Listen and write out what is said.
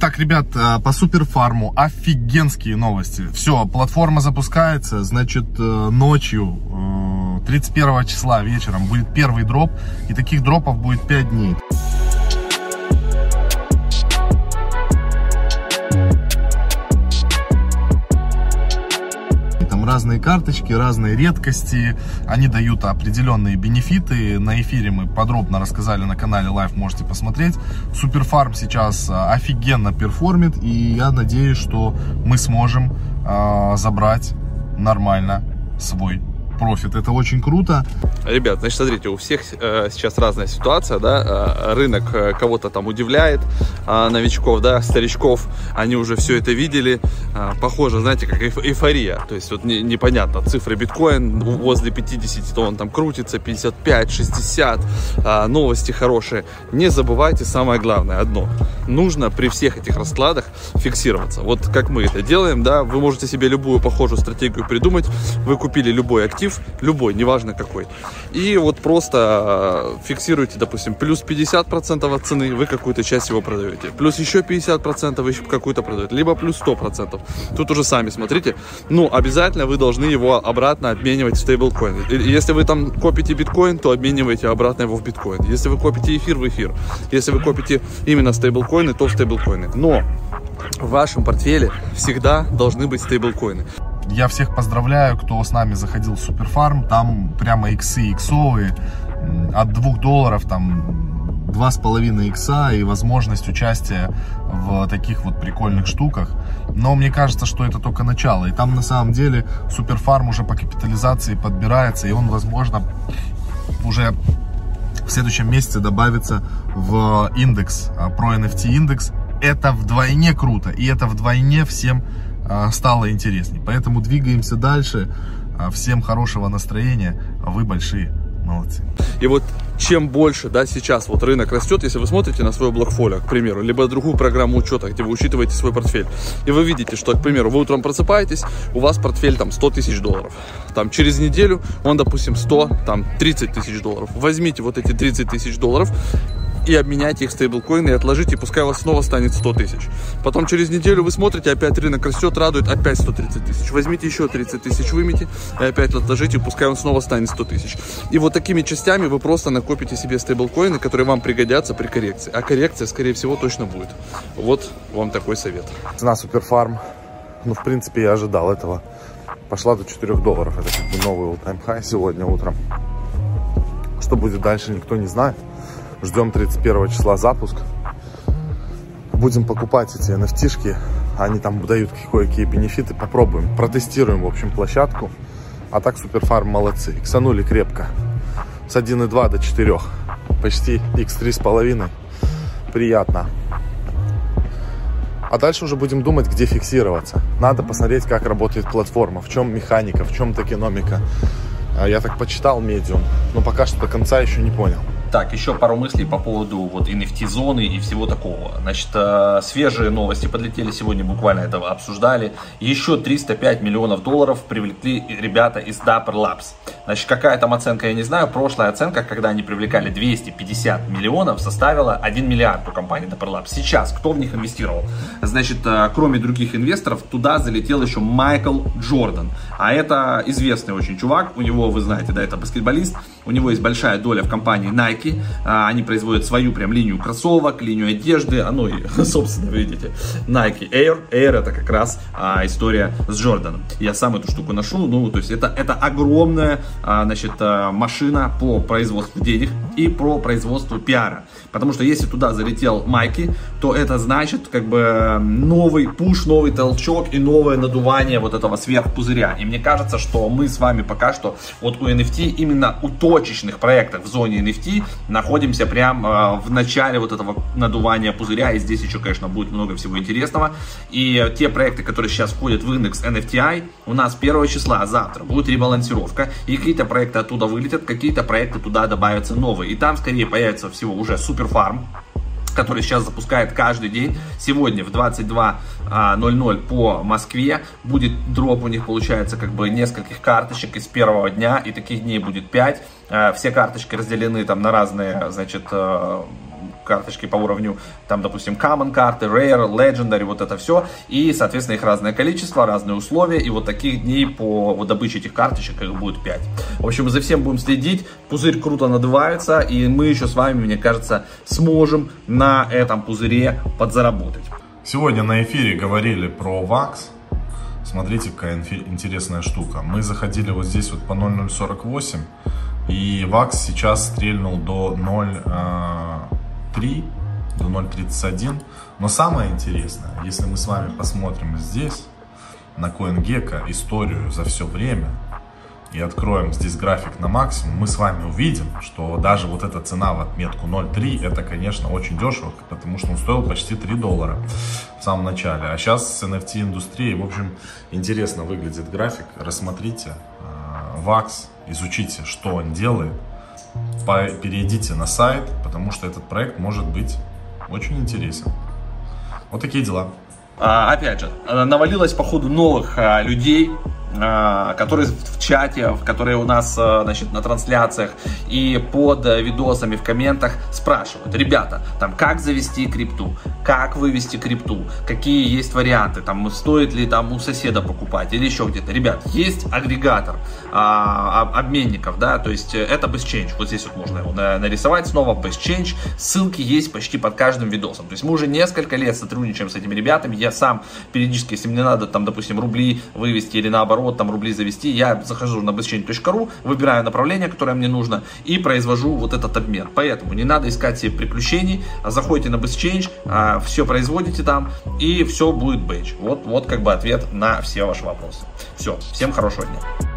Итак, ребят, э, по суперфарму офигенские новости. Все, платформа запускается, значит, э, ночью, 31 числа вечером будет первый дроп, и таких дропов будет 5 дней. Разные карточки, разные редкости. Они дают определенные бенефиты. На эфире мы подробно рассказали на канале Live, можете посмотреть. SuperFarm сейчас а, офигенно перформит, и я надеюсь, что мы сможем э, забрать нормально свой профит. Это очень круто. Ребят, значит, смотрите, у всех э, сейчас разная ситуация, да, э, рынок э, кого-то там удивляет, э, новичков, да, старичков, они уже все это видели, э, похоже, знаете, как эйф эйфория, то есть вот не, непонятно, цифры биткоин возле 50, то он там крутится, 55, 60, э, новости хорошие. Не забывайте самое главное, одно, нужно при всех этих раскладах фиксироваться. Вот как мы это делаем, да, вы можете себе любую похожую стратегию придумать, вы купили любой актив, актив, любой, неважно какой. И вот просто э, фиксируете, допустим, плюс 50% от цены, вы какую-то часть его продаете. Плюс еще 50% вы какую-то продаете. Либо плюс 100%. Тут уже сами смотрите. Ну, обязательно вы должны его обратно обменивать в стейблкоин. Если вы там копите биткоин, то обменивайте обратно его в биткоин. Если вы копите эфир, в эфир. Если вы копите именно стейблкоины, то в стейблкоины. Но в вашем портфеле всегда должны быть стейблкоины. Я всех поздравляю, кто с нами заходил в Суперфарм. Там прямо иксы, иксовые. От 2 долларов там два с половиной икса и возможность участия в таких вот прикольных штуках. Но мне кажется, что это только начало. И там на самом деле Суперфарм уже по капитализации подбирается. И он, возможно, уже в следующем месяце добавится в индекс, а, про NFT индекс. Это вдвойне круто. И это вдвойне всем стало интересней. Поэтому двигаемся дальше. А, всем хорошего настроения. Вы большие молодцы. И вот чем больше, да, сейчас вот рынок растет, если вы смотрите на свое блокфолио, к примеру, либо другую программу учета, где вы учитываете свой портфель, и вы видите, что, к примеру, вы утром просыпаетесь, у вас портфель там 100 тысяч долларов, там через неделю он, допустим, 100, там 30 тысяч долларов. Возьмите вот эти 30 тысяч долларов и обменяйте их в стейблкоины и отложите, пускай у вас снова станет 100 тысяч. Потом через неделю вы смотрите, опять рынок растет, радует, опять 130 тысяч. Возьмите еще 30 тысяч, вымите и опять отложите, пускай он снова станет 100 тысяч. И вот такими частями вы просто накопите себе стейблкоины, которые вам пригодятся при коррекции. А коррекция, скорее всего, точно будет. Вот вам такой совет. Цена Суперфарм, ну, в принципе, я ожидал этого. Пошла до 4 долларов. Это как бы новый all-time high сегодня утром. Что будет дальше, никто не знает. Ждем 31 числа запуск. Будем покупать эти nft Они там дают кое-какие бенефиты. Попробуем, протестируем, в общем, площадку. А так Суперфарм молодцы. Иксанули крепко. С 1.2 до 4. Почти x3,5. Приятно. А дальше уже будем думать, где фиксироваться. Надо посмотреть, как работает платформа, в чем механика, в чем токеномика. А я так почитал медиум, но пока что до конца еще не понял. Так, еще пару мыслей по поводу вот NFT-зоны и всего такого. Значит, э, свежие новости подлетели сегодня, буквально этого обсуждали. Еще 305 миллионов долларов привлекли ребята из Dapper Labs. Значит, какая там оценка, я не знаю. Прошлая оценка, когда они привлекали 250 миллионов, составила 1 миллиард у компании Dapper Labs. Сейчас кто в них инвестировал? Значит, э, кроме других инвесторов, туда залетел еще Майкл Джордан. А это известный очень чувак. У него, вы знаете, да, это баскетболист. У него есть большая доля в компании Nike. А, они производят свою прям линию кроссовок, линию одежды. А ну и, собственно, видите, Nike Air. Air это как раз а, история с Джорданом. Я сам эту штуку ношу. Ну, то есть это, это огромная, значит, а, машина по производству денег и про производство пиара. Потому что если туда залетел Майки, то это значит как бы новый пуш, новый толчок и новое надувание вот этого сверхпузыря. И мне кажется, что мы с вами пока что вот у NFT именно у точечных проектов в зоне NFT находимся прямо в начале вот этого надувания пузыря. И здесь еще, конечно, будет много всего интересного. И те проекты, которые сейчас входят в индекс NFTI, у нас 1 числа завтра будет ребалансировка. И какие-то проекты оттуда вылетят, какие-то проекты туда добавятся новые. И там скорее появится всего уже суперфарм, который сейчас запускает каждый день. Сегодня в 22.00 а, по Москве будет дроп у них получается как бы нескольких карточек из первого дня, и таких дней будет 5. А, все карточки разделены там на разные, значит, а, карточки по уровню, там, допустим, common карты, rare, legendary, вот это все. И, соответственно, их разное количество, разные условия. И вот таких дней по вот, добыче этих карточек их будет 5. В общем, за всем будем следить. Пузырь круто надувается. И мы еще с вами, мне кажется, сможем на этом пузыре подзаработать. Сегодня на эфире говорили про Vax Смотрите, какая интересная штука. Мы заходили вот здесь вот по 0048, и Vax сейчас стрельнул до 0... 3 до 0.31. Но самое интересное, если мы с вами посмотрим здесь, на CoinGecko, историю за все время, и откроем здесь график на максимум, мы с вами увидим, что даже вот эта цена в отметку 0.3, это, конечно, очень дешево, потому что он стоил почти 3 доллара в самом начале. А сейчас с NFT индустрией, в общем, интересно выглядит график. Рассмотрите, а, ВАКС, изучите, что он делает, перейдите на сайт, потому что этот проект может быть очень интересен. Вот такие дела. А, опять же, навалилось по ходу новых а, людей, которые в чате, которые у нас а, значит, на трансляциях и под видосами в комментах спрашивают, ребята, там как завести крипту, как вывести крипту, какие есть варианты, там стоит ли там у соседа покупать или еще где-то. Ребят, есть агрегатор а, обменников, да, то есть это BestChange, вот здесь вот можно его нарисовать снова, BestChange, ссылки есть почти под каждым видосом. То есть мы уже несколько лет сотрудничаем с этими ребятами, я сам периодически, если мне надо там, допустим, рубли вывести или наоборот, наоборот, там рубли завести, я захожу на bestchange.ru, выбираю направление, которое мне нужно, и произвожу вот этот обмен. Поэтому не надо искать себе приключений, а заходите на BestChange, а, все производите там, и все будет бейдж. Вот, вот как бы ответ на все ваши вопросы. Все, всем хорошего дня.